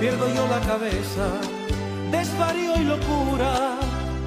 Pierdo yo la cabeza, desvarío y locura,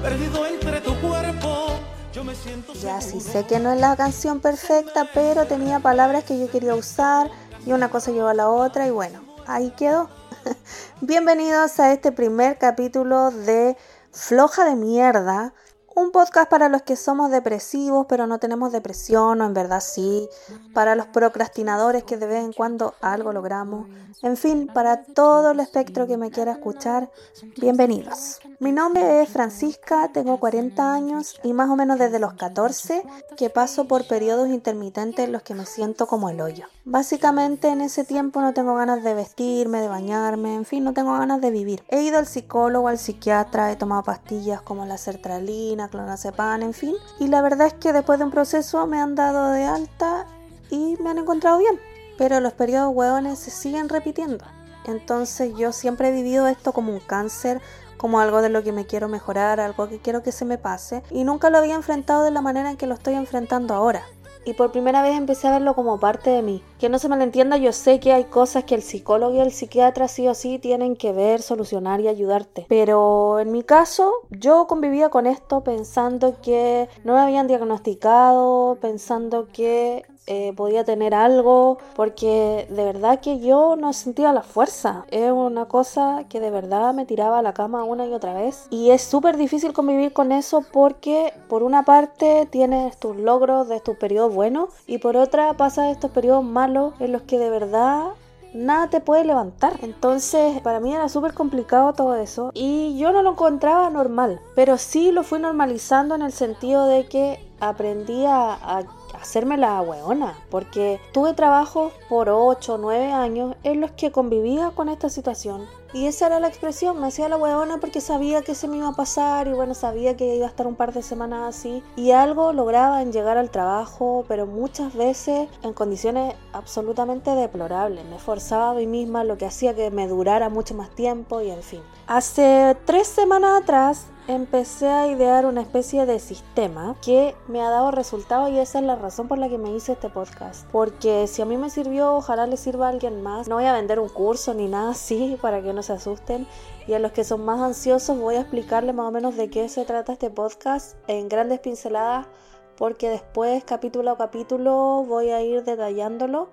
perdido entre tu cuerpo. Yo me siento Ya sí sé que no es la canción perfecta, pero tenía palabras que yo quería usar y una cosa llevó a la otra y bueno, ahí quedó. Bienvenidos a este primer capítulo de Floja de Mierda, un podcast para los que somos depresivos pero no tenemos depresión o en verdad sí, para los procrastinadores que de vez en cuando algo logramos, en fin, para todo el espectro que me quiera escuchar, bienvenidos. Mi nombre es Francisca, tengo 40 años y más o menos desde los 14 que paso por periodos intermitentes en los que me siento como el hoyo. Básicamente en ese tiempo no tengo ganas de vestirme, de bañarme, en fin, no tengo ganas de vivir. He ido al psicólogo, al psiquiatra, he tomado pastillas como la sertralina, clonazepam, en fin, y la verdad es que después de un proceso me han dado de alta y me han encontrado bien pero los periodos hueones se siguen repitiendo. Entonces yo siempre he vivido esto como un cáncer, como algo de lo que me quiero mejorar, algo que quiero que se me pase, y nunca lo había enfrentado de la manera en que lo estoy enfrentando ahora. Y por primera vez empecé a verlo como parte de mí. Que no se me lo entienda, yo sé que hay cosas que el psicólogo y el psiquiatra sí o sí tienen que ver, solucionar y ayudarte. Pero en mi caso, yo convivía con esto pensando que no me habían diagnosticado, pensando que eh, podía tener algo, porque de verdad que yo no sentía la fuerza. Es una cosa que de verdad me tiraba a la cama una y otra vez. Y es súper difícil convivir con eso porque por una parte tienes tus logros de tus periodos buenos y por otra pasas estos periodos malos en los que de verdad nada te puede levantar. Entonces, para mí era súper complicado todo eso y yo no lo encontraba normal, pero sí lo fui normalizando en el sentido de que aprendí a, hacerme la hueona, porque tuve trabajos por 8 o 9 años en los que convivía con esta situación. Y esa era la expresión, me hacía la hueona porque sabía que se me iba a pasar y bueno, sabía que iba a estar un par de semanas así. Y algo lograba en llegar al trabajo, pero muchas veces en condiciones absolutamente deplorables. Me forzaba a mí misma, lo que hacía que me durara mucho más tiempo y en fin. Hace tres semanas atrás empecé a idear una especie de sistema que me ha dado resultados y esa es la razón por la que me hice este podcast. Porque si a mí me sirvió, ojalá le sirva a alguien más. No voy a vender un curso ni nada así para que no se asusten. Y a los que son más ansiosos voy a explicarles más o menos de qué se trata este podcast en grandes pinceladas porque después capítulo a capítulo voy a ir detallándolo.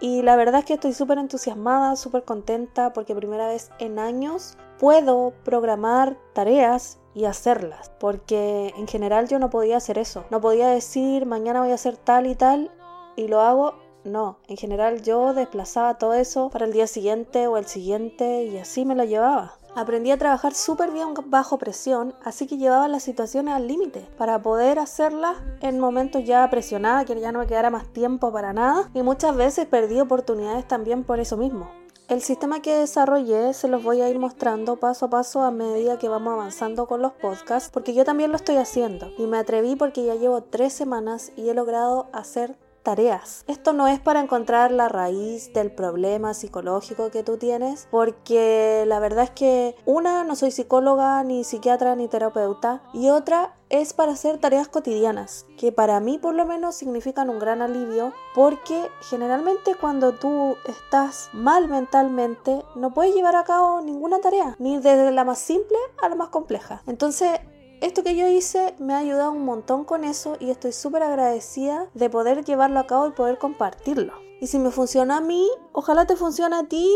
Y la verdad es que estoy súper entusiasmada, súper contenta porque primera vez en años puedo programar tareas y hacerlas, porque en general yo no podía hacer eso. No podía decir mañana voy a hacer tal y tal y lo hago. No, en general yo desplazaba todo eso para el día siguiente o el siguiente y así me lo llevaba. Aprendí a trabajar súper bien bajo presión, así que llevaba las situaciones al límite para poder hacerlas en momentos ya presionada, que ya no me quedara más tiempo para nada y muchas veces perdí oportunidades también por eso mismo. El sistema que desarrollé se los voy a ir mostrando paso a paso a medida que vamos avanzando con los podcasts, porque yo también lo estoy haciendo. Y me atreví porque ya llevo tres semanas y he logrado hacer tareas. Esto no es para encontrar la raíz del problema psicológico que tú tienes, porque la verdad es que una, no soy psicóloga, ni psiquiatra, ni terapeuta, y otra es para hacer tareas cotidianas, que para mí por lo menos significan un gran alivio, porque generalmente cuando tú estás mal mentalmente, no puedes llevar a cabo ninguna tarea, ni desde la más simple a la más compleja. Entonces, esto que yo hice me ha ayudado un montón con eso y estoy súper agradecida de poder llevarlo a cabo y poder compartirlo. Y si me funciona a mí, ojalá te funcione a ti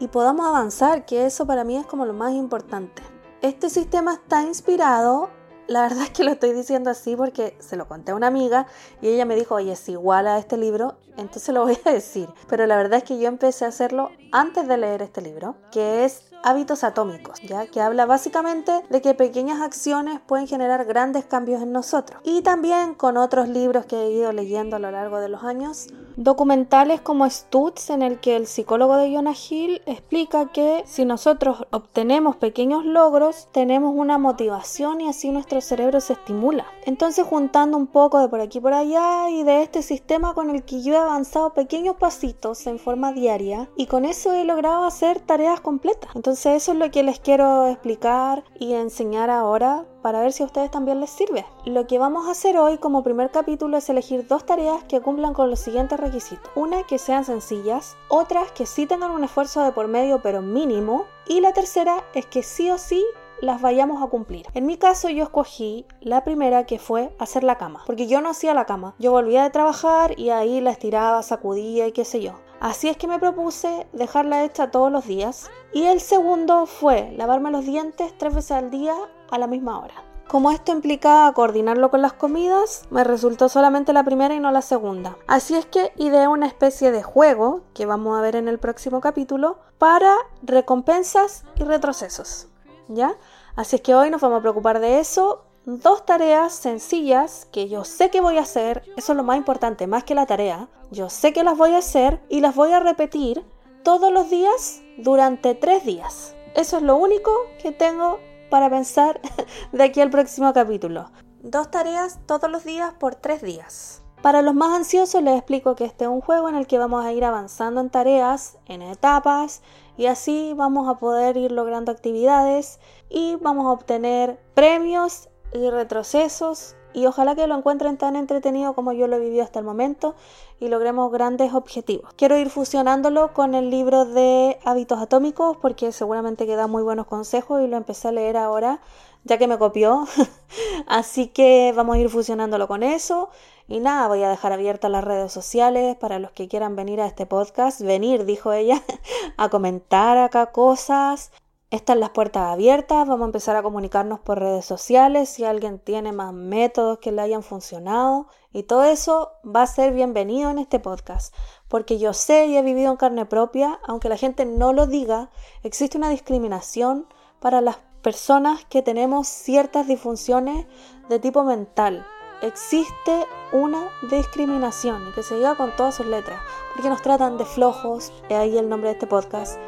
y podamos avanzar, que eso para mí es como lo más importante. Este sistema está inspirado, la verdad es que lo estoy diciendo así porque se lo conté a una amiga y ella me dijo, oye, es igual a este libro, entonces lo voy a decir. Pero la verdad es que yo empecé a hacerlo antes de leer este libro, que es hábitos atómicos, ya que habla básicamente de que pequeñas acciones pueden generar grandes cambios en nosotros. Y también con otros libros que he ido leyendo a lo largo de los años, documentales como Stutz en el que el psicólogo de Jonah Hill explica que si nosotros obtenemos pequeños logros, tenemos una motivación y así nuestro cerebro se estimula. Entonces juntando un poco de por aquí y por allá y de este sistema con el que yo he avanzado pequeños pasitos en forma diaria y con eso he logrado hacer tareas completas. Entonces eso es lo que les quiero explicar y enseñar ahora para ver si a ustedes también les sirve. Lo que vamos a hacer hoy como primer capítulo es elegir dos tareas que cumplan con los siguientes requisitos. Una que sean sencillas, otras que sí tengan un esfuerzo de por medio pero mínimo y la tercera es que sí o sí las vayamos a cumplir. En mi caso yo escogí la primera que fue hacer la cama, porque yo no hacía la cama. Yo volvía de trabajar y ahí la estiraba, sacudía y qué sé yo. Así es que me propuse dejarla hecha todos los días. Y el segundo fue lavarme los dientes tres veces al día a la misma hora. Como esto implicaba coordinarlo con las comidas, me resultó solamente la primera y no la segunda. Así es que ideé una especie de juego, que vamos a ver en el próximo capítulo, para recompensas y retrocesos. ¿Ya? Así es que hoy nos vamos a preocupar de eso. Dos tareas sencillas que yo sé que voy a hacer, eso es lo más importante, más que la tarea. Yo sé que las voy a hacer y las voy a repetir todos los días durante tres días. Eso es lo único que tengo para pensar de aquí al próximo capítulo. Dos tareas todos los días por tres días. Para los más ansiosos les explico que este es un juego en el que vamos a ir avanzando en tareas, en etapas, y así vamos a poder ir logrando actividades y vamos a obtener premios y retrocesos y ojalá que lo encuentren tan entretenido como yo lo he vivido hasta el momento y logremos grandes objetivos. Quiero ir fusionándolo con el libro de hábitos atómicos porque seguramente que da muy buenos consejos y lo empecé a leer ahora ya que me copió. Así que vamos a ir fusionándolo con eso. Y nada, voy a dejar abiertas las redes sociales para los que quieran venir a este podcast. Venir, dijo ella, a comentar acá cosas, están las puertas abiertas, vamos a empezar a comunicarnos por redes sociales si alguien tiene más métodos que le hayan funcionado y todo eso va a ser bienvenido en este podcast, porque yo sé y he vivido en carne propia, aunque la gente no lo diga, existe una discriminación para las personas que tenemos ciertas disfunciones de tipo mental. Existe una discriminación y que se diga con todas sus letras, porque nos tratan de flojos, ahí el nombre de este podcast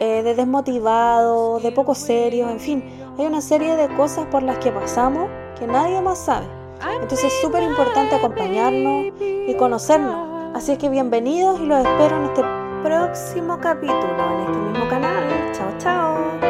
eh, de desmotivado, de poco serio, en fin, hay una serie de cosas por las que pasamos que nadie más sabe. Entonces es súper importante acompañarnos y conocernos. Así que bienvenidos y los espero en este próximo capítulo, en este mismo canal. Chao, chao.